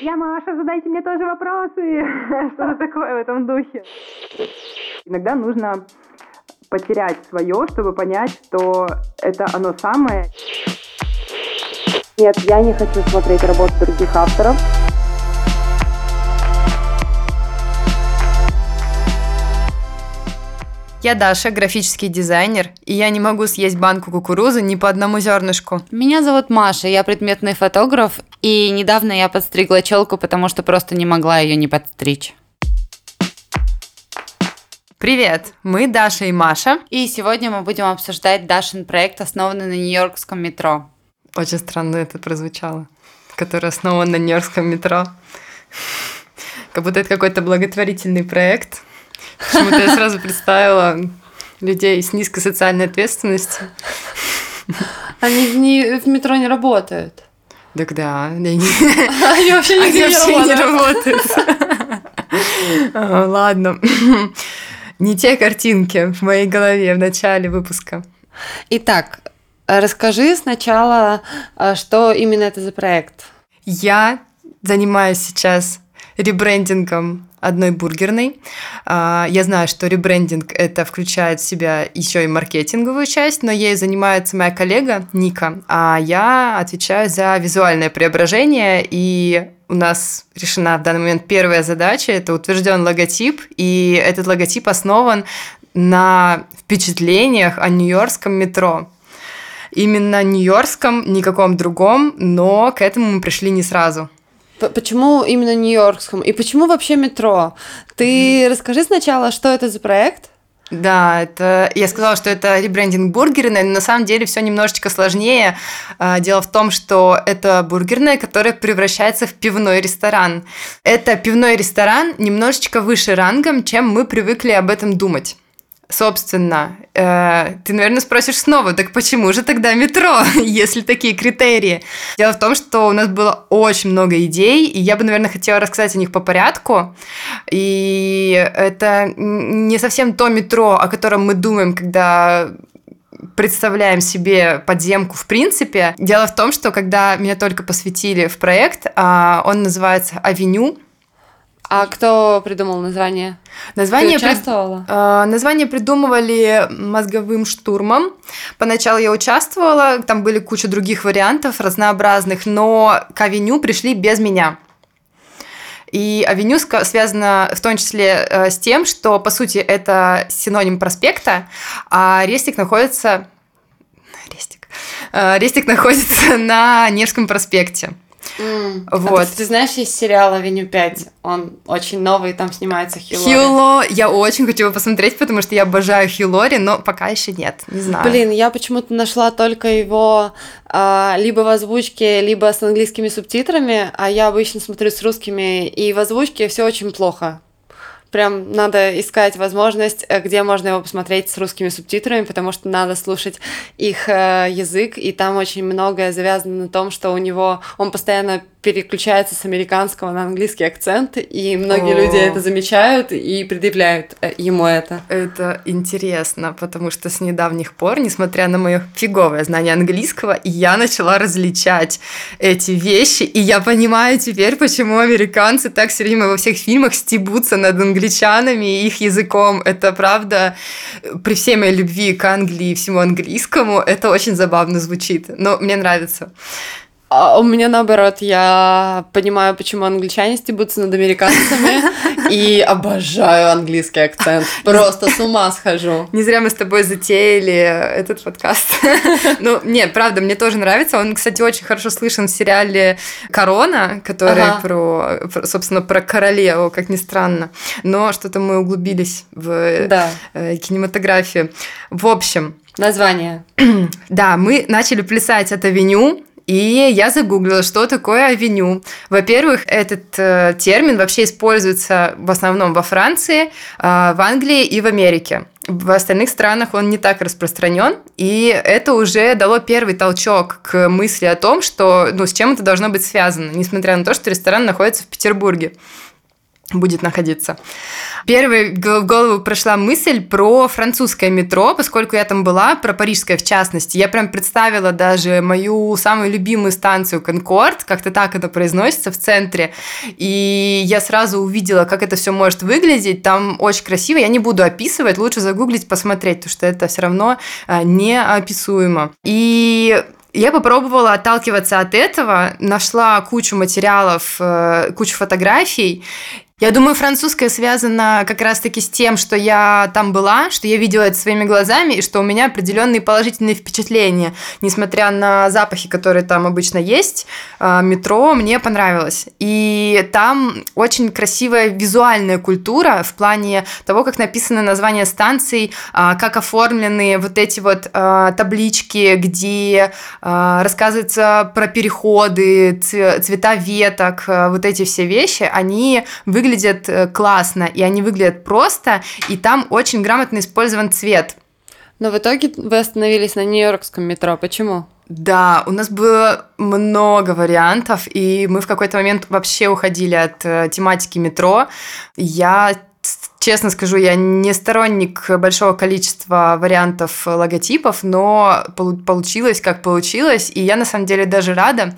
Я Маша, задайте мне тоже вопросы. Что-то такое в этом духе. Иногда нужно потерять свое, чтобы понять, что это оно самое. Нет, я не хочу смотреть работу других авторов. Я Даша, графический дизайнер, и я не могу съесть банку кукурузы ни по одному зернышку. Меня зовут Маша, я предметный фотограф, и недавно я подстригла челку, потому что просто не могла ее не подстричь. Привет, мы Даша и Маша. И сегодня мы будем обсуждать Дашин проект, основанный на Нью-Йоркском метро. Очень странно это прозвучало. Который основан на Нью-Йоркском метро. Как будто это какой-то благотворительный проект. Почему-то я сразу представила людей с низкой социальной ответственностью. Они не, в метро не работают. Так да. Они вообще нигде не работают. Ладно. Не те картинки в моей голове в начале выпуска. Итак, расскажи сначала, а, что именно это за проект. Я занимаюсь сейчас ребрендингом одной бургерной. А, я знаю, что ребрендинг это включает в себя еще и маркетинговую часть, но ей занимается моя коллега Ника, а я отвечаю за визуальное преображение, и у нас решена в данный момент первая задача, это утвержден логотип, и этот логотип основан на впечатлениях о нью-йоркском метро. Именно нью-йоркском, никаком другом, но к этому мы пришли не сразу. Почему именно Нью-Йоркском? И почему вообще метро? Ты mm. расскажи сначала, что это за проект? Да, это я сказала, что это ребрендинг бургерной, но на самом деле все немножечко сложнее. А, дело в том, что это бургерная, которая превращается в пивной ресторан. Это пивной ресторан немножечко выше рангом, чем мы привыкли об этом думать. Собственно, э, ты, наверное, спросишь снова, так почему же тогда метро, если такие критерии? Дело в том, что у нас было очень много идей, и я бы, наверное, хотела рассказать о них по порядку. И это не совсем то метро, о котором мы думаем, когда представляем себе подземку в принципе. Дело в том, что когда меня только посвятили в проект, а, он называется «Авеню», а кто придумал название? Название Ты участвовала? При... Э, название придумывали мозговым штурмом. Поначалу я участвовала, там были куча других вариантов разнообразных, но к авеню пришли без меня. И авеню связано в том числе э, с тем, что, по сути, это синоним проспекта, а Рестик находится... Рестик. Э, Рестик находится на Невском проспекте. Mm. Вот. А ты, ты знаешь, есть сериал «Авеню 5», он очень новый, там снимается Хью Хью я очень хочу его посмотреть, потому что я обожаю Хью Лори, но пока еще нет, не знаю. Блин, я почему-то нашла только его а, либо в озвучке, либо с английскими субтитрами, а я обычно смотрю с русскими, и в озвучке все очень плохо прям надо искать возможность, э, где можно его посмотреть с русскими субтитрами, потому что надо слушать их э, язык, и там очень многое завязано на том, что у него он постоянно переключается с американского на английский акцент, и многие О. люди это замечают и предъявляют э, ему это. Это интересно, потому что с недавних пор, несмотря на мое фиговое знание английского, я начала различать эти вещи, и я понимаю теперь, почему американцы так все время во всех фильмах стебутся над англичанами и их языком. Это правда, при всей моей любви к Англии и всему английскому, это очень забавно звучит, но мне нравится. А у меня наоборот, я понимаю, почему англичане стебутся над американцами и обожаю английский акцент. Просто с ума схожу. Не зря мы с тобой затеяли этот подкаст. Ну, нет, правда, мне тоже нравится. Он, кстати, очень хорошо слышен в сериале «Корона», который про, собственно, про королеву, как ни странно. Но что-то мы углубились в. Э, кинематографию. В общем... Название. Да, мы начали плясать от авеню, и я загуглила, что такое авеню. Во-первых, этот э, термин вообще используется в основном во Франции, э, в Англии и в Америке. В остальных странах он не так распространен, и это уже дало первый толчок к мысли о том, что ну, с чем это должно быть связано, несмотря на то, что ресторан находится в Петербурге. Будет находиться. Первой в голову прошла мысль про французское метро, поскольку я там была, про парижское в частности. Я прям представила даже мою самую любимую станцию Конкорд, как-то так это произносится в центре. И я сразу увидела, как это все может выглядеть. Там очень красиво. Я не буду описывать, лучше загуглить, посмотреть, потому что это все равно а, неописуемо. И я попробовала отталкиваться от этого, нашла кучу материалов, э, кучу фотографий, я думаю, французская связана как раз-таки с тем, что я там была, что я видела это своими глазами, и что у меня определенные положительные впечатления. Несмотря на запахи, которые там обычно есть, а, метро мне понравилось. И там очень красивая визуальная культура в плане того, как написаны названия станций, а, как оформлены вот эти вот а, таблички, где рассказывается про переходы, цвета веток, вот эти все вещи, они выглядят выглядят э, классно, и они выглядят просто, и там очень грамотно использован цвет. Но в итоге вы остановились на Нью-Йоркском метро. Почему? Да, у нас было много вариантов, и мы в какой-то момент вообще уходили от э, тематики метро. Я честно скажу, я не сторонник большого количества вариантов логотипов, но получилось как получилось, и я на самом деле даже рада,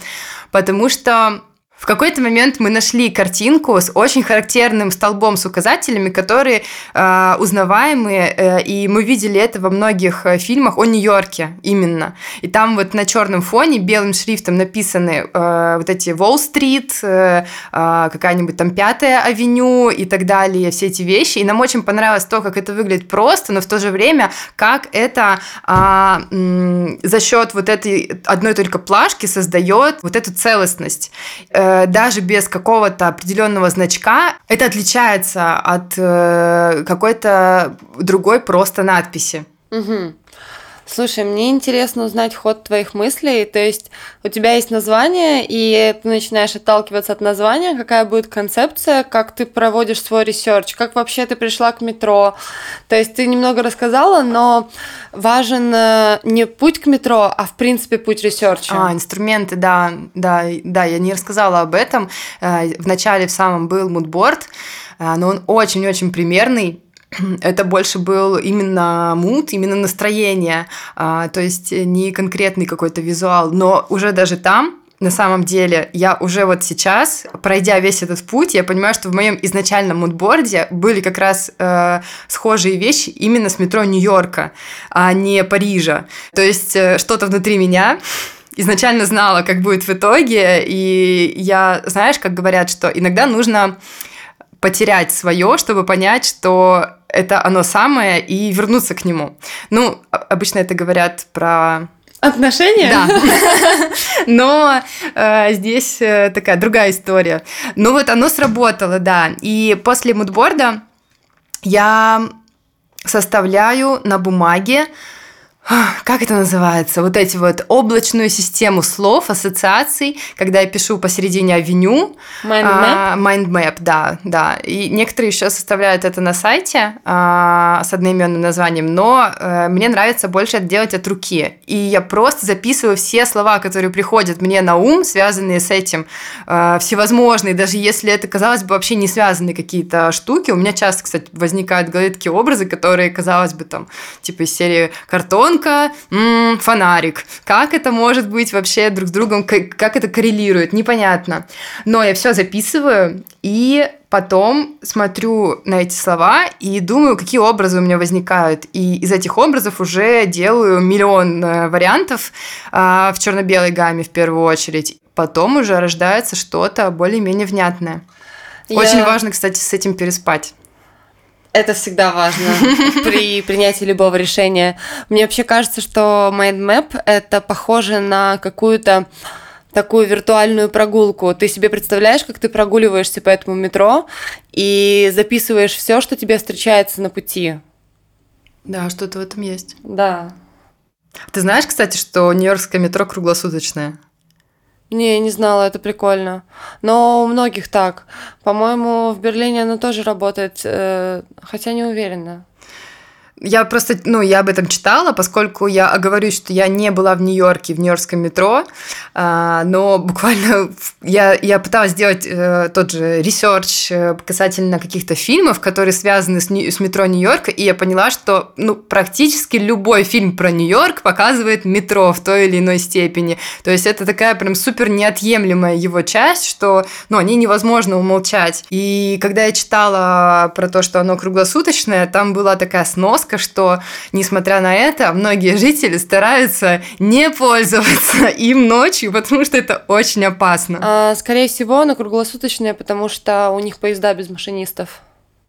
потому что в какой-то момент мы нашли картинку с очень характерным столбом с указателями, которые э, узнаваемые, э, и мы видели это во многих э, фильмах о Нью-Йорке именно. И там вот на черном фоне белым шрифтом написаны э, вот эти Уолл-стрит, э, э, какая-нибудь там Пятая авеню и так далее, все эти вещи. И нам очень понравилось то, как это выглядит просто, но в то же время, как это э, э, за счет вот этой одной только плашки создает вот эту целостность. Э, Э, даже без какого-то определенного значка, это отличается от э, какой-то другой просто надписи. Угу. Слушай, мне интересно узнать ход твоих мыслей. То есть у тебя есть название, и ты начинаешь отталкиваться от названия, какая будет концепция, как ты проводишь свой research, как вообще ты пришла к метро. То есть ты немного рассказала, но важен э, не путь к метро, а в принципе путь research а. А, инструменты, да, да, да, я не рассказала об этом. Э, в начале в самом был мудборд, э, но он очень-очень примерный это больше был именно мут, именно настроение, а, то есть не конкретный какой-то визуал, но уже даже там на самом деле, я уже вот сейчас, пройдя весь этот путь, я понимаю, что в моем изначальном мудборде были как раз э, схожие вещи именно с метро Нью-Йорка, а не Парижа. То есть э, что-то внутри меня изначально знала, как будет в итоге, и я, знаешь, как говорят, что иногда нужно потерять свое, чтобы понять, что это оно самое, и вернуться к нему. Ну, обычно это говорят про Отношения? Да. Но э, здесь э, такая другая история. Ну вот оно сработало, да. И после мудборда я составляю на бумаге как это называется, вот эти вот облачную систему слов, ассоциаций, когда я пишу посередине авеню. Mind map? А, mind map, да, да. И некоторые еще составляют это на сайте а, с одноименным названием, но а, мне нравится больше это делать от руки. И я просто записываю все слова, которые приходят мне на ум, связанные с этим, а, всевозможные, даже если это, казалось бы, вообще не связанные какие-то штуки. У меня часто, кстати, возникают в голове такие образы, которые, казалось бы, там, типа из серии картон, ребенка м-м, фонарик. Как это может быть вообще друг с другом, как это коррелирует, непонятно. Но я все записываю и потом смотрю на эти слова и думаю, какие образы у меня возникают. И из этих образов уже делаю миллион э, вариантов э, в черно-белой гамме в первую очередь. Потом уже рождается что-то более-менее внятное. Я... Очень важно, кстати, с этим переспать. Это всегда важно при принятии любого решения. Мне вообще кажется, что Mindmap это похоже на какую-то такую виртуальную прогулку. Ты себе представляешь, как ты прогуливаешься по этому метро и записываешь все, что тебе встречается на пути. Да, что-то в этом есть. Да. Ты знаешь, кстати, что Нью-Йоркское метро круглосуточное? Не, не знала, это прикольно. Но у многих так. По-моему, в Берлине оно тоже работает, э, хотя не уверена. Я просто, ну, я об этом читала, поскольку я оговорюсь, что я не была в Нью-Йорке, в Нью-Йоркском метро, а, но буквально я, я пыталась сделать э, тот же research э, касательно каких-то фильмов, которые связаны с, с метро Нью-Йорка, и я поняла, что, ну, практически любой фильм про Нью-Йорк показывает метро в той или иной степени. То есть это такая прям супер неотъемлемая его часть, что, ну, о ней невозможно умолчать. И когда я читала про то, что оно круглосуточное, там была такая сноска, жестко, что, несмотря на это, многие жители стараются не пользоваться им ночью, потому что это очень опасно. А, скорее всего, оно круглосуточное, потому что у них поезда без машинистов.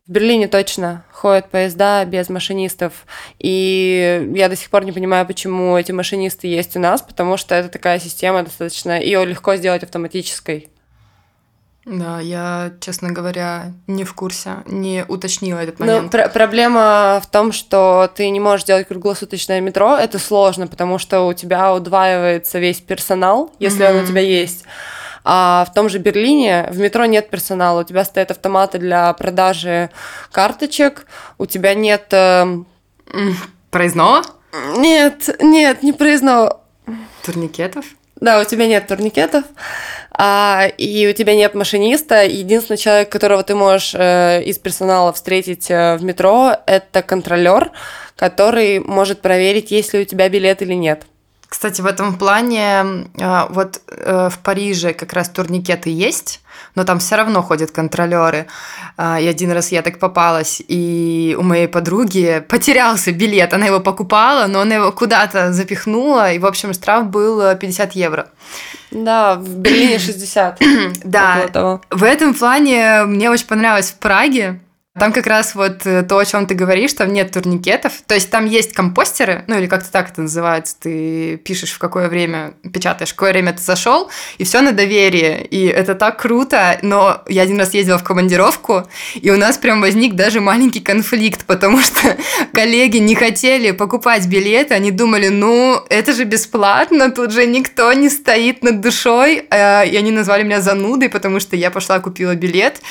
В Берлине точно ходят поезда без машинистов. И я до сих пор не понимаю, почему эти машинисты есть у нас, потому что это такая система достаточно... Ее легко сделать автоматической. Да, я, честно говоря, не в курсе, не уточнила этот момент. Ну, пр- проблема в том, что ты не можешь делать круглосуточное метро. Это сложно, потому что у тебя удваивается весь персонал, если mm-hmm. он у тебя есть. А в том же Берлине в метро нет персонала. У тебя стоят автоматы для продажи карточек, у тебя нет... Э... Проездного? Нет, нет, не проездного. Турникетов? Да, у тебя нет турникетов, а, и у тебя нет машиниста. Единственный человек, которого ты можешь э, из персонала встретить э, в метро, это контролер, который может проверить, есть ли у тебя билет или нет. Кстати, в этом плане э, вот э, в Париже как раз турникеты есть, но там все равно ходят контролеры. А, и один раз я так попалась, и у моей подруги потерялся билет. Она его покупала, но она его куда-то запихнула, и, в общем, штраф был 50 э, евро. Да, в Берлине 60. да, в этом плане мне очень понравилось в Праге, там как раз вот э, то, о чем ты говоришь, там нет турникетов. То есть там есть компостеры, ну или как-то так это называется. Ты пишешь, в какое время, печатаешь, в какое время ты зашел, и все на доверие. И это так круто. Но я один раз ездила в командировку, и у нас прям возник даже маленький конфликт, потому что коллеги не хотели покупать билеты, они думали, ну, это же бесплатно, тут же никто не стоит над душой. А, и они назвали меня занудой, потому что я пошла купила билет.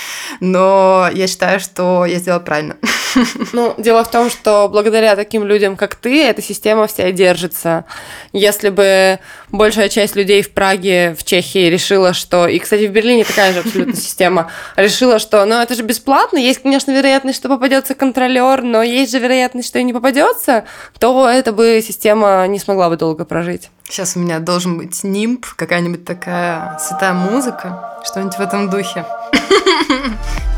Но я считаю, что я сделала правильно. Ну, дело в том, что благодаря таким людям, как ты, эта система вся держится. Если бы большая часть людей в Праге, в Чехии решила, что... И, кстати, в Берлине такая же абсолютно система. Решила, что, ну, это же бесплатно, есть, конечно, вероятность, что попадется контролер, но есть же вероятность, что и не попадется, то эта бы система не смогла бы долго прожить. Сейчас у меня должен быть нимб, какая-нибудь такая святая музыка, что-нибудь в этом духе.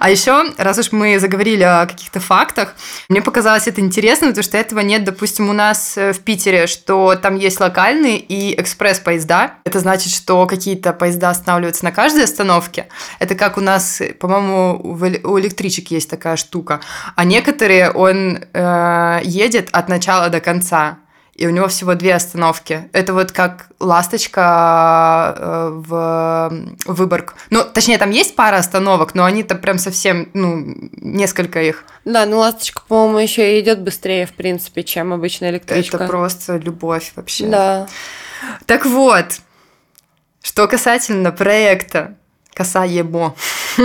А еще, раз уж мы заговорили о каких-то фактах, мне показалось это интересно, потому что этого нет, допустим, у нас э, в Питере, что там есть локальные и экспресс-поезда. Это значит, что какие-то поезда останавливаются на каждой остановке. Это как у нас, по-моему, у электричек есть такая штука. А некоторые он э, едет от начала до конца и у него всего две остановки. Это вот как ласточка э, в Выборг. Ну, точнее, там есть пара остановок, но они там прям совсем, ну, несколько их. Да, ну ласточка, по-моему, еще и идет быстрее, в принципе, чем обычная электричка. Это просто любовь вообще. Да. Так вот, что касательно проекта Коса Ебо.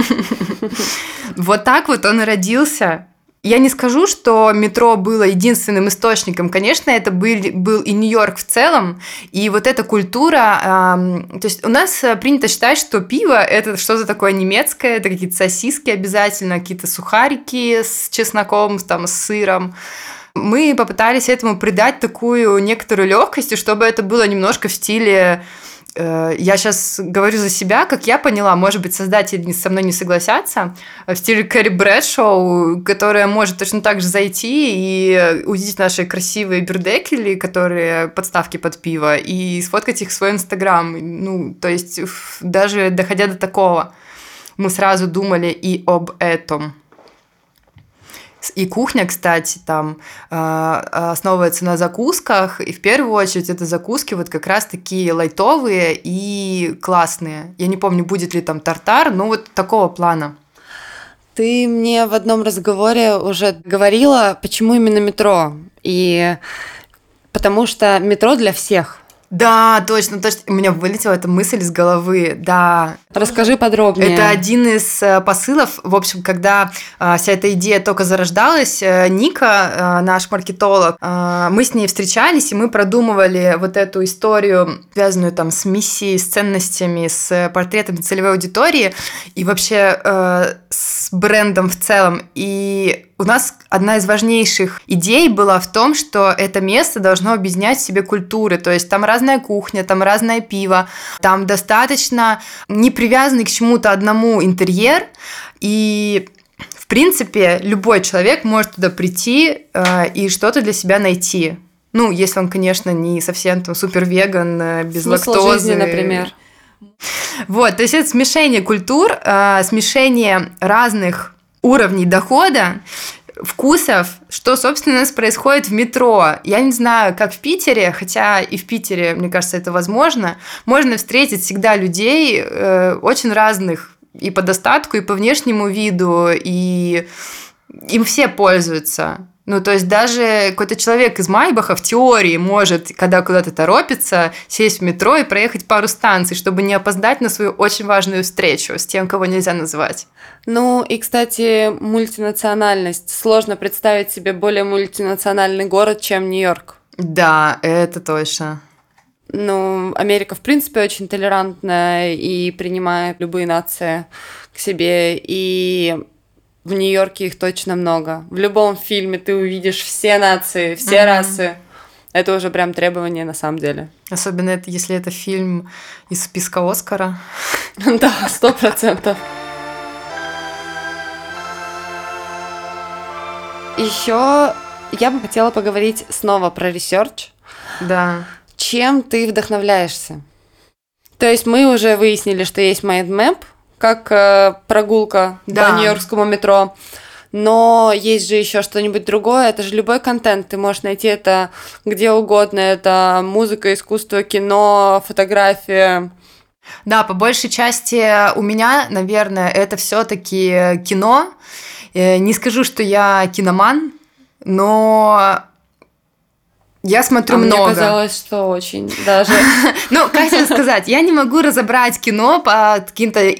Вот так вот он родился я не скажу, что метро было единственным источником. Конечно, это был, был и Нью-Йорк в целом. И вот эта культура... Э, то есть у нас э, принято считать, что пиво – это что-то такое немецкое, это какие-то сосиски обязательно, какие-то сухарики с чесноком, там, с сыром. Мы попытались этому придать такую некоторую легкость, чтобы это было немножко в стиле я сейчас говорю за себя, как я поняла, может быть, создатели со мной не согласятся, в стиле Кэрри Брэдшоу, которая может точно так же зайти и увидеть наши красивые бюрдекели, которые подставки под пиво, и сфоткать их в свой Инстаграм. Ну, то есть даже доходя до такого, мы сразу думали и об этом. И кухня, кстати, там э, основывается на закусках, и в первую очередь это закуски вот как раз такие лайтовые и классные. Я не помню, будет ли там тартар, но вот такого плана. Ты мне в одном разговоре уже говорила, почему именно метро. И потому что метро для всех. Да, точно, точно. У меня вылетела эта мысль из головы. Да. Расскажи подробнее. Это один из э, посылов. В общем, когда э, вся эта идея только зарождалась, э, Ника, наш маркетолог, мы с ней встречались, и мы продумывали вот эту историю, связанную там с миссией, с ценностями, с портретами целевой аудитории и вообще с брендом в целом. И у нас одна из важнейших идей была в том, что это место должно объединять в себе культуры, то есть там разная кухня, там разное пиво, там достаточно не привязанный к чему-то одному интерьер, и в принципе любой человек может туда прийти э, и что-то для себя найти. Ну, если он, конечно, не совсем там супер веган, э, без Смысл лактозы. жизни, например. Вот, то есть это смешение культур, э, смешение разных уровней дохода, вкусов, что, собственно, у нас происходит в метро. Я не знаю, как в Питере, хотя и в Питере, мне кажется, это возможно. Можно встретить всегда людей э, очень разных и по достатку, и по внешнему виду, и им все пользуются. Ну, то есть даже какой-то человек из Майбаха в теории может, когда куда-то торопится, сесть в метро и проехать пару станций, чтобы не опоздать на свою очень важную встречу с тем, кого нельзя назвать. Ну и, кстати, мультинациональность. Сложно представить себе более мультинациональный город, чем Нью-Йорк. Да, это точно. Ну, Америка, в принципе, очень толерантная и принимает любые нации к себе. И в Нью-Йорке их точно много. В любом фильме ты увидишь все нации, все mm-hmm. расы. Это уже прям требование на самом деле. Особенно это, если это фильм из списка Оскара. Да, сто процентов. Еще я бы хотела поговорить снова про research. Да. Чем ты вдохновляешься? То есть мы уже выяснили, что есть mind map, как э, прогулка да. по Нью-Йоркскому метро. Но есть же еще что-нибудь другое. Это же любой контент. Ты можешь найти это где угодно. Это музыка, искусство, кино, фотография. Да, по большей части у меня, наверное, это все-таки кино. Э, не скажу, что я киноман, но я смотрю а много. Мне казалось, что очень даже. Ну, как тебе сказать, я не могу разобрать кино по каким-то э,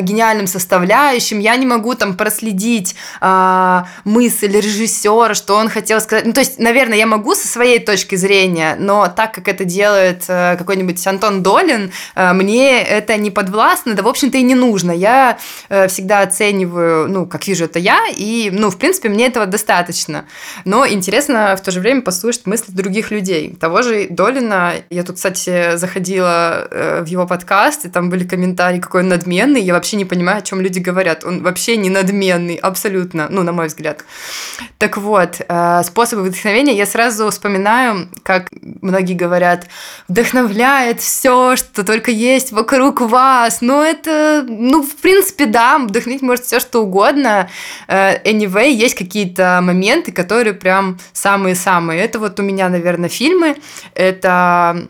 гениальным составляющим, я не могу там проследить а, мысль режиссера, что он хотел сказать. Ну, то есть, наверное, я могу со своей точки зрения, но так как это делает э, какой-нибудь Антон Долин, э, мне это не подвластно, да, в общем-то, и не нужно. Я всегда оцениваю, ну, как вижу это я, и, ну, в принципе, мне этого достаточно. Но интересно в то же время послушать мысли других людей. Того же Долина, я тут, кстати, заходила э, в его подкаст, и там были комментарии, какой он надменный, я вообще не понимаю, о чем люди говорят. Он вообще не надменный, абсолютно, ну, на мой взгляд. Так вот, э, способы вдохновения я сразу вспоминаю, как многие говорят, вдохновляет все, что только есть вокруг вас. Ну, это, ну, в принципе, да, вдохновить может все, что угодно. Э, anyway, есть какие-то моменты, которые прям самые-самые. Это вот у меня меня, наверное, фильмы. Это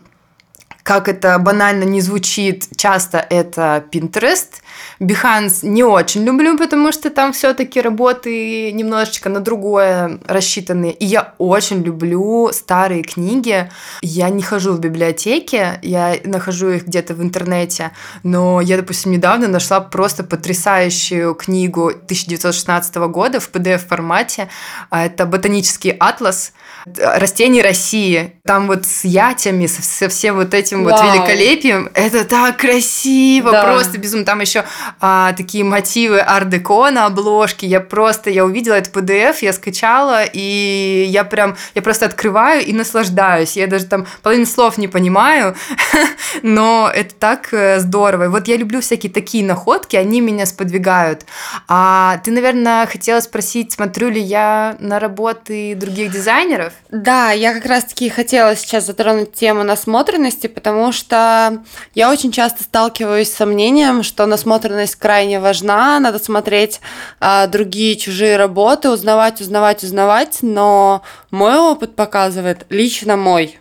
как это банально не звучит, часто это Pinterest. Behance не очень люблю, потому что там все-таки работы немножечко на другое рассчитаны. И я очень люблю старые книги. Я не хожу в библиотеки, я нахожу их где-то в интернете, но я, допустим, недавно нашла просто потрясающую книгу 1916 года в PDF-формате. А это «Ботанический атлас», растений России. Там вот с ятями, со, со всем вот этим Вау. вот великолепием. Это так красиво, да. просто безумно. Там еще а, такие мотивы ар-деко на обложке. Я просто, я увидела этот PDF, я скачала, и я прям, я просто открываю и наслаждаюсь. Я даже там половину слов не понимаю, но это так э, здорово. И вот я люблю всякие такие находки, они меня сподвигают. А ты, наверное, хотела спросить, смотрю ли я на работы других дизайнеров? Да, я как раз-таки хотела сейчас затронуть тему насмотренности, потому что я очень часто сталкиваюсь с сомнением, что насмотренность крайне важна, надо смотреть а, другие чужие работы, узнавать, узнавать, узнавать, но мой опыт показывает, лично мой,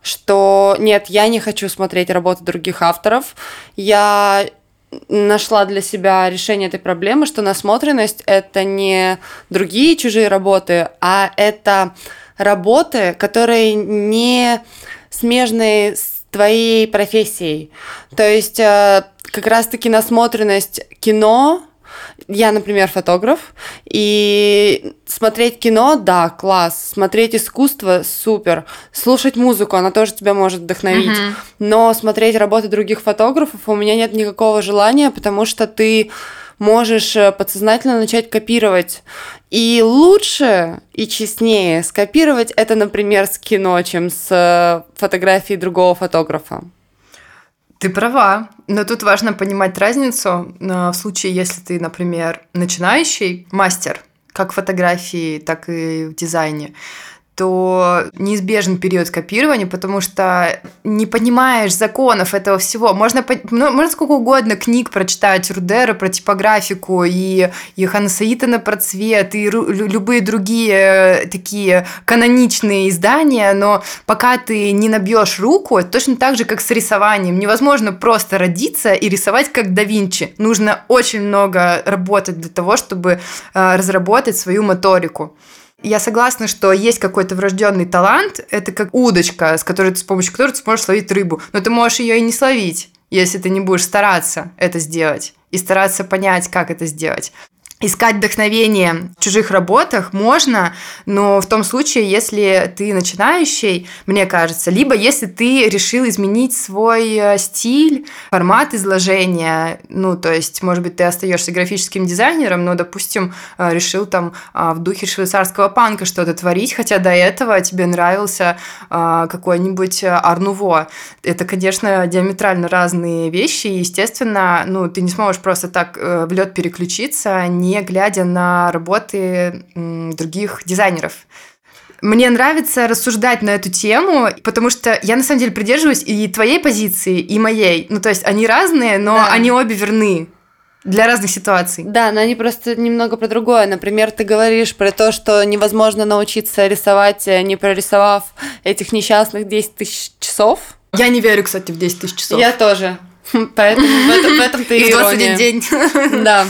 что нет, я не хочу смотреть работы других авторов, я нашла для себя решение этой проблемы, что насмотренность это не другие чужие работы, а это работы, которые не смежные с твоей профессией. То есть э, как раз-таки насмотренность кино, я, например, фотограф, и смотреть кино, да, класс. Смотреть искусство, супер. Слушать музыку, она тоже тебя может вдохновить. Мгм. Но смотреть работы других фотографов у меня нет никакого желания, потому что ты можешь э, подсознательно начать копировать. И лучше и честнее скопировать это, например, с кино, чем с э, фотографией другого фотографа. Ты права, но тут важно понимать разницу э, в случае, если ты, например, начинающий мастер, как в фотографии, так и в дизайне, то неизбежен период копирования, потому что не понимаешь законов этого всего. Можно, ну, можно сколько угодно книг прочитать Рудера про типографику и Йоханна Саитана про цвет и любые другие э, такие каноничные издания, но пока ты не набьешь руку, это точно так же, как с рисованием. Невозможно просто родиться и рисовать как да Винчи. Нужно очень много работать для того, чтобы э, разработать свою моторику. Я согласна, что есть какой-то врожденный талант. Это как удочка, с которой ты, с помощью которой ты сможешь словить рыбу. Но ты можешь ее и не словить, если ты не будешь стараться это сделать и стараться понять, как это сделать. Искать вдохновение в чужих работах можно, но в том случае, если ты начинающий, мне кажется, либо если ты решил изменить свой э, стиль, формат изложения, ну, то есть, может быть, ты остаешься графическим дизайнером, но, допустим, э, решил там а, в духе швейцарского панка что-то творить, хотя до этого тебе нравился а, какой-нибудь Арнуво. Это, конечно, диаметрально разные вещи, и, естественно, ну, ты не сможешь просто так э, в лед переключиться, не глядя на работы других дизайнеров. Мне нравится рассуждать на эту тему, потому что я на самом деле придерживаюсь и твоей позиции, и моей. Ну, то есть они разные, но Да. они обе верны для разных ситуаций. Да, но они просто немного про другое. Например, ты говоришь про то, что невозможно научиться рисовать, э, не прорисовав этих несчастных 10 тысяч часов. Я не верю, кстати, в 10 тысяч часов. Я тоже. Поэтому в этом, в этом-то и И в 21 ирония. день. Да.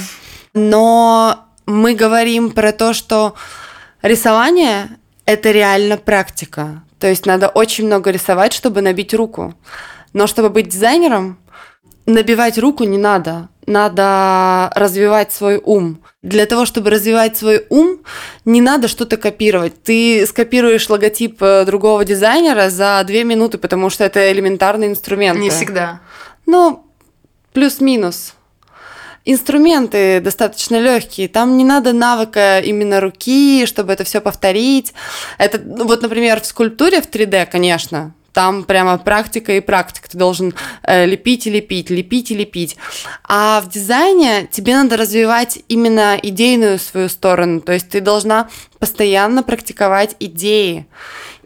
Но мы говорим про то, что рисование – это реально практика. То есть надо очень много рисовать, чтобы набить руку. Но чтобы быть дизайнером, набивать руку не надо. Надо развивать свой ум. Для того, чтобы развивать свой ум, не надо что-то копировать. Ты скопируешь логотип э, другого дизайнера за две минуты, потому что это элементарный инструмент. Не всегда. Ну, плюс-минус. Инструменты достаточно легкие. Там не надо навыка именно руки, чтобы это все повторить. Это, ну, вот, например, в скульптуре в 3D, конечно, там прямо практика и практика. Ты должен э, лепить и лепить, лепить и лепить. А в дизайне тебе надо развивать именно идейную свою сторону. То есть ты должна постоянно практиковать идеи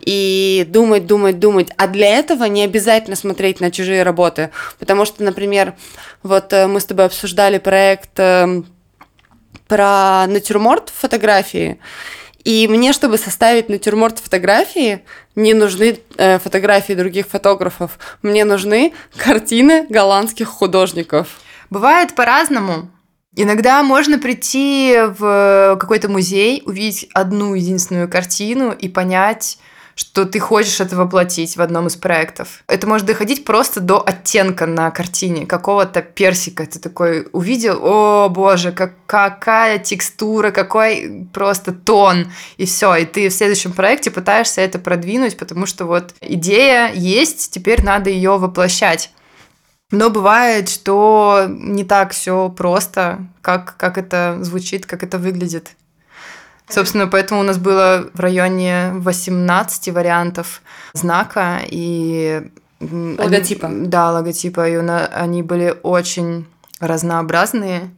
и думать, думать, думать. А для этого не обязательно смотреть на чужие работы. Потому что, например, вот э, мы с тобой обсуждали проект э, про натюрморт фотографии. И мне, чтобы составить натюрморт фотографии, не нужны э, фотографии других фотографов. Мне нужны картины голландских художников. Бывает по-разному. Иногда можно прийти в какой-то музей, увидеть одну единственную картину и понять, что ты хочешь это воплотить в одном из проектов. Это может доходить просто до оттенка на картине, какого-то персика. Ты такой увидел, о боже, как, какая текстура, какой просто тон, и все. И ты в следующем проекте пытаешься это продвинуть, потому что вот идея есть, теперь надо ее воплощать. Но бывает, что не так все просто, как, как это звучит, как это выглядит. Собственно, поэтому у нас было в районе 18 вариантов знака и... м, они- Логотипа. да, логотипа. И на- они были очень разнообразные.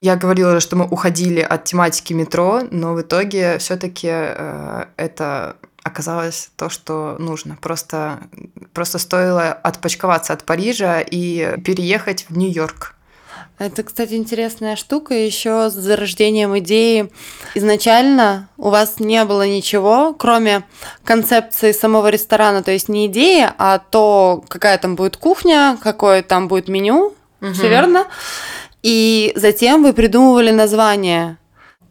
Я говорила, что мы уходили от тематики метро, но в итоге все-таки это оказалось то, что нужно. Просто, просто стоило отпочковаться от Парижа и переехать в Нью-Йорк. Это, кстати, интересная штука еще с зарождением идеи. Изначально у вас не было ничего, кроме концепции самого ресторана, то есть не идея, а то, какая там будет кухня, какое там будет меню, все верно? И затем вы придумывали название,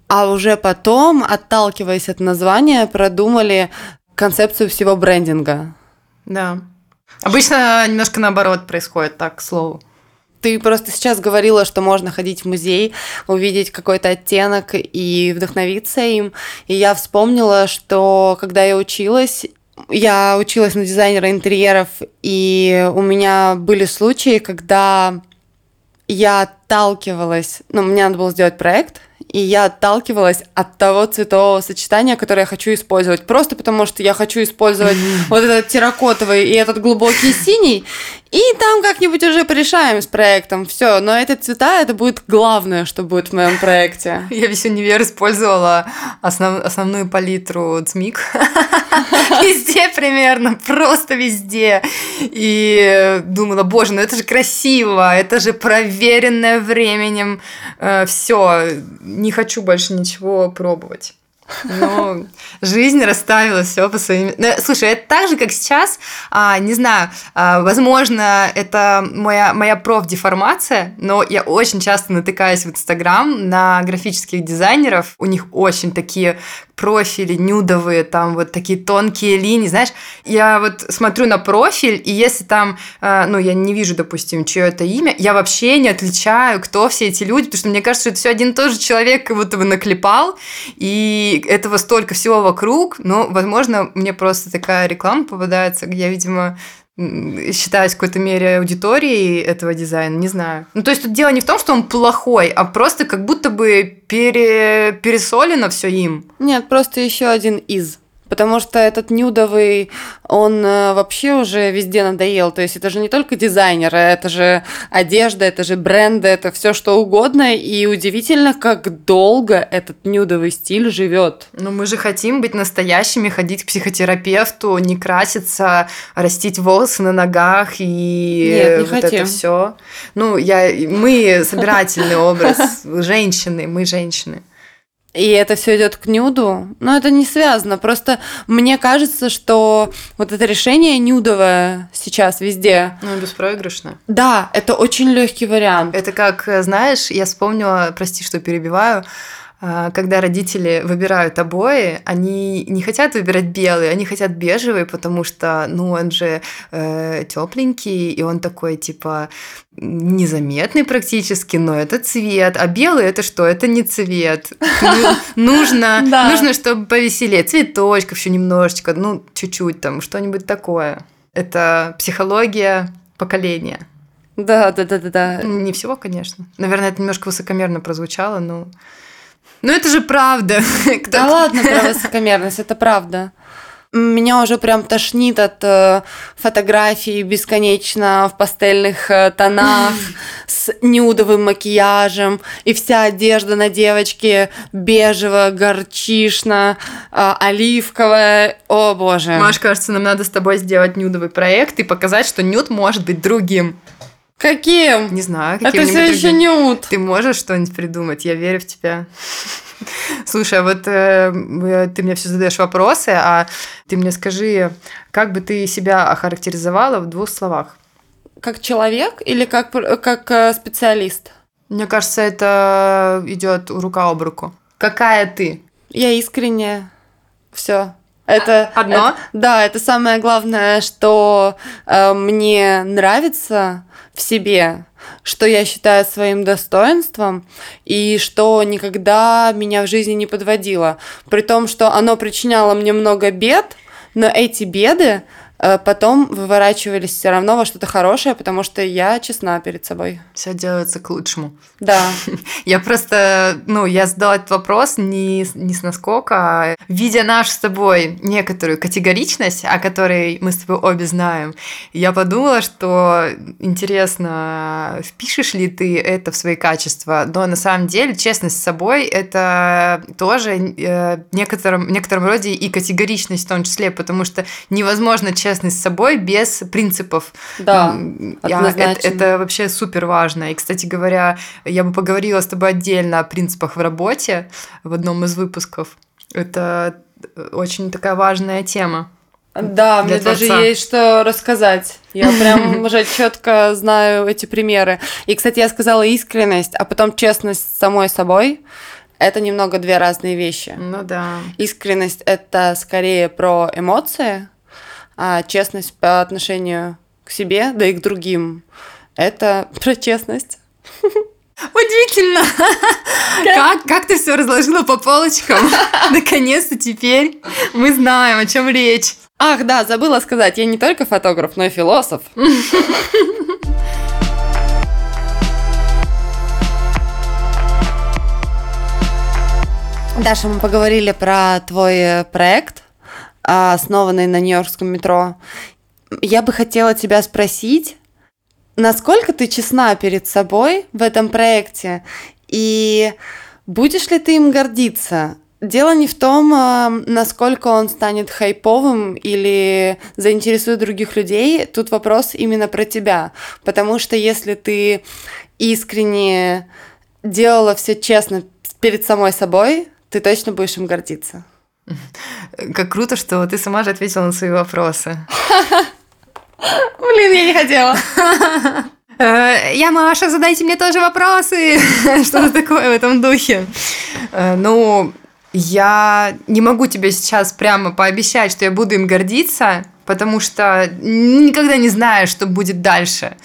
а уже потом, отталкиваясь от названия, продумали концепцию всего брендинга. Да. Обычно немножко наоборот происходит, так, к слову. Ты просто сейчас говорила, что можно ходить в музей, увидеть какой-то оттенок и вдохновиться им. И я вспомнила, что когда я училась, я училась на дизайнера интерьеров, и у меня были случаи, когда я отталкивалась, ну, мне надо было сделать проект, и я отталкивалась от того цветового сочетания, которое я хочу использовать. Просто потому, что я хочу использовать вот этот терракотовый и этот глубокий синий, и там как-нибудь уже порешаем с проектом. Все, но эти цвета это будет главное, что будет в моем проекте. Я весь универ использовала основ, основную палитру ЦМИК. Везде примерно, просто везде. И думала, боже, ну это же красиво, это же проверенное временем. Э, Все, не хочу больше ничего пробовать. Ну, жизнь расставила все по своим... Ну, слушай, это так же, как сейчас, а, не знаю, а, возможно, это моя, моя профдеформация, но я очень часто натыкаюсь в Инстаграм на графических дизайнеров, у них очень такие профили нюдовые, там вот такие тонкие линии, знаешь, я вот смотрю на профиль, и если там, э, ну, я не вижу, допустим, чье это имя, я вообще не отличаю, кто все эти люди, потому что мне кажется, что это все один и тот же человек как будто бы наклепал, и этого столько всего вокруг, но, возможно, мне просто такая реклама попадается, я, видимо, считаюсь в какой-то мере аудиторией этого дизайна, не знаю. Ну, то есть тут дело не в том, что он плохой, а просто как будто бы пере... пересолено все им. Нет, просто еще один из. Потому что этот нюдовый, он э, вообще уже везде надоел. То есть это же не только дизайнеры, это же одежда, это же бренды, это все что угодно. И удивительно, как долго этот нюдовый стиль живет. Ну мы же хотим быть настоящими, ходить к психотерапевту, не краситься, растить волосы на ногах и Нет, не вот хотим. это все. Ну, я, мы собирательный образ женщины, мы женщины. И это все идет к нюду. Но это не связано. Просто мне кажется, что вот это решение нюдовое сейчас везде. Ну, беспроигрышно. Да, это очень легкий вариант. Это как, э, знаешь, я вспомнила, прости, что перебиваю, когда родители выбирают обои, они не хотят выбирать белый, они хотят бежевый, потому что, ну, он же э, тепленький, и он такой, типа, незаметный практически, но это цвет. А белый это что? Это не цвет. Ну, нужно, нужно, чтобы повеселее. Цветочков еще немножечко, ну, чуть-чуть там, что-нибудь такое. Это психология поколения. Да, да, да, да, да. Не всего, конечно. Наверное, это немножко высокомерно прозвучало, но... Но это же правда. Да ладно про высокомерность, это правда. Меня уже прям тошнит от э, фотографий бесконечно в пастельных э, тонах с нюдовым макияжем, и вся одежда на девочке бежево, горчишно, э, оливковая. О боже. Маш, кажется, нам надо с тобой сделать нюдовый проект и показать, что нюд может быть другим. Каким? Не знаю, Это каким-нибудь все еще нюд. Ты можешь что-нибудь придумать? Я верю в тебя. Слушай, а вот э, ты мне все задаешь вопросы, а ты мне скажи, как бы ты себя охарактеризовала в двух словах? Как человек или как, как э, специалист? Мне кажется, это идет рука об руку. Какая ты? Я искренняя. Все. Это Одно? это- да, это самое главное, что э, мне нравится в себе, что я считаю своим достоинством и что никогда меня в жизни не подводило. При том, что оно причиняло мне много бед, но эти беды потом выворачивались все равно во что-то хорошее, потому что я честна перед собой. Все делается к лучшему. Да. Я просто, ну, я задала этот вопрос не, не с наскока, а видя нашу с тобой некоторую категоричность, о которой мы с тобой обе знаем, я подумала, что интересно, впишешь ли ты это в свои качества, но на самом деле честность с собой – это тоже э, в некотором, некотором роде и категоричность в том числе, потому что невозможно честность с собой без принципов. Да, я- это, это вообще супер важно. И, кстати говоря, я бы поговорила с тобой отдельно о принципах в работе в одном из выпусков. Это э, очень такая важная тема. Да, мне даже творца. есть что рассказать. Я прям уже четко знаю эти примеры. И, кстати, я сказала искренность, а потом честность с самой собой. Это немного две разные вещи. Ну да. Искренность это скорее про эмоции, А честность по отношению к себе, да и к другим, это про честность. Удивительно! Как, как ты все разложила по полочкам? Наконец-то теперь мы знаем, о чем речь. Ах, да, забыла сказать, я не только фотограф, но и философ. Даша, мы поговорили про твой проект, основанный на Нью-Йоркском метро. Я бы хотела тебя спросить, насколько ты честна перед собой в этом проекте и будешь ли ты им гордиться? Дело не в том, а, насколько он станет хайповым или заинтересует других людей. Тут вопрос именно про тебя. Потому что если ты искренне делала все честно перед самой собой, ты точно будешь им гордиться. Как круто, что ты сама же ответила на свои вопросы. Блин, я не хотела. Э, я Маша, задайте мне тоже вопросы. Что-то такое в этом духе. Э, ну, я не могу тебе сейчас прямо пообещать, что я буду им гордиться, потому что никогда не знаю, что будет дальше.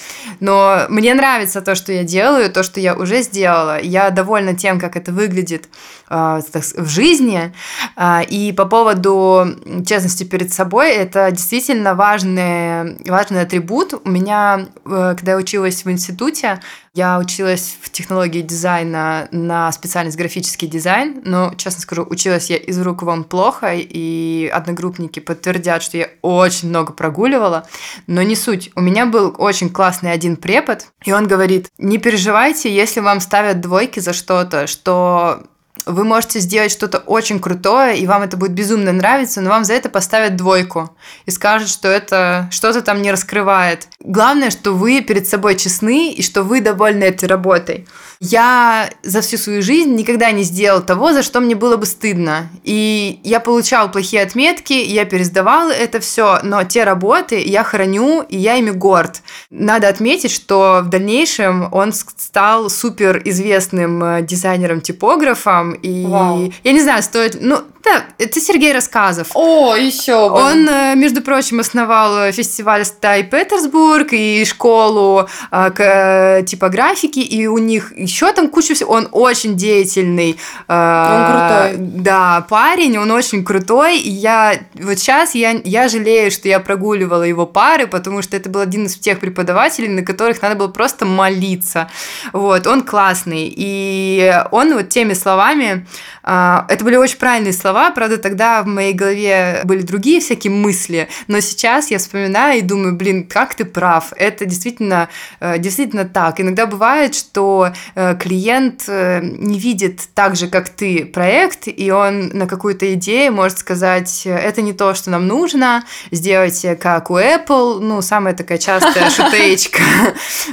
Но мне нравится то, что я делаю, то, что я уже сделала. Я довольна тем, как это выглядит э, в жизни. Э, и по поводу честности перед собой, это действительно важный, важный атрибут. У меня, э, когда я училась в институте, я училась в технологии дизайна на специальность графический дизайн, но, честно скажу, училась я из рук вон плохо, и одногруппники подтвердят, что я очень много прогуливала, но не суть. У меня был очень классный один препод, и он говорит, не переживайте, если вам ставят двойки за что-то, что вы можете сделать что-то очень крутое, и вам это будет безумно нравиться, но вам за это поставят двойку и скажут, что это что-то там не раскрывает. Главное, что вы перед собой честны и что вы довольны этой работой. Я за всю свою жизнь никогда не сделал того, за что мне было бы стыдно. И я получал плохие отметки, я пересдавал это все, но те работы я храню, и я ими горд. Надо отметить, что в дальнейшем он стал супер известным э, дизайнером-типографом, и Вау. я не знаю, стоит... Ну, да, это Сергей Рассказов. О, еще бы. Он, э, между прочим, основал фестиваль Стай Петербург и школу э, к типографике, и у них еще там куча всего. Он очень деятельный. Он крутой. Да, парень, он очень крутой. И я вот сейчас я, я жалею, что я прогуливала его пары, потому что это был один из тех преподавателей, на которых надо было просто молиться. Вот, он классный. И он вот теми словами, это были очень правильные слова, слова, правда, тогда в моей голове были другие всякие мысли, но сейчас я вспоминаю и думаю, блин, как ты прав, это действительно, э, действительно так. Иногда бывает, что э, клиент э, не видит так же, как ты, проект, и он на какую-то идею может сказать, это не то, что нам нужно, сделайте как у Apple, ну, самая такая частая шутеечка,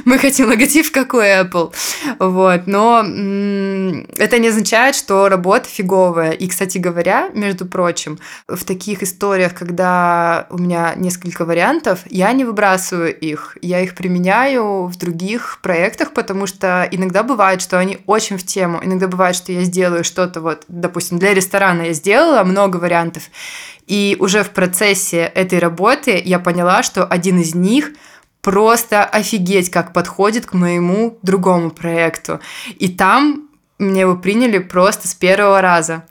мы хотим логотип, как у Apple, вот, но это не означает, что работа фиговая, и, кстати говоря, между прочим, в таких историях, когда у меня несколько вариантов, я не выбрасываю их. Я их применяю в других проектах, потому что иногда бывает, что они очень в тему. Иногда бывает, что я сделаю что-то вот, допустим, для ресторана я сделала много вариантов, и уже в процессе этой работы я поняла, что один из них просто офигеть, как подходит к моему другому проекту. И там мне его приняли просто с первого раза.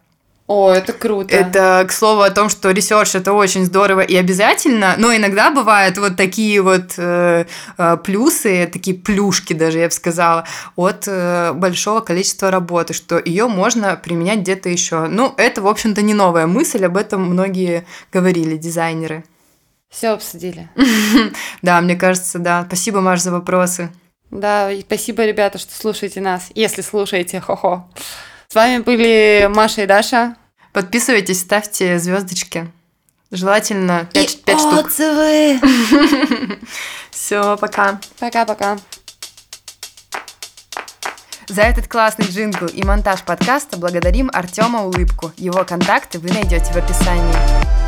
О, это круто. Это, к слову, о том, что research это очень здорово и обязательно, но иногда бывают вот такие вот э, э, плюсы, такие плюшки даже, я бы сказала, от э, большого количества работы, что ее можно применять где-то еще. Ну, это, в общем-то, не новая мысль, об этом многие говорили, дизайнеры. Все обсудили. Да, мне кажется, да. Спасибо, Маш, за вопросы. Да, и спасибо, ребята, что слушаете нас. Если слушаете, хо-хо. С вами были Маша и Даша. Подписывайтесь, ставьте звездочки. Желательно 5, и 5 штук. Отзывы. Все, пока. Пока-пока. За этот классный джингл и монтаж подкаста благодарим Артема Улыбку. Его контакты вы найдете в описании.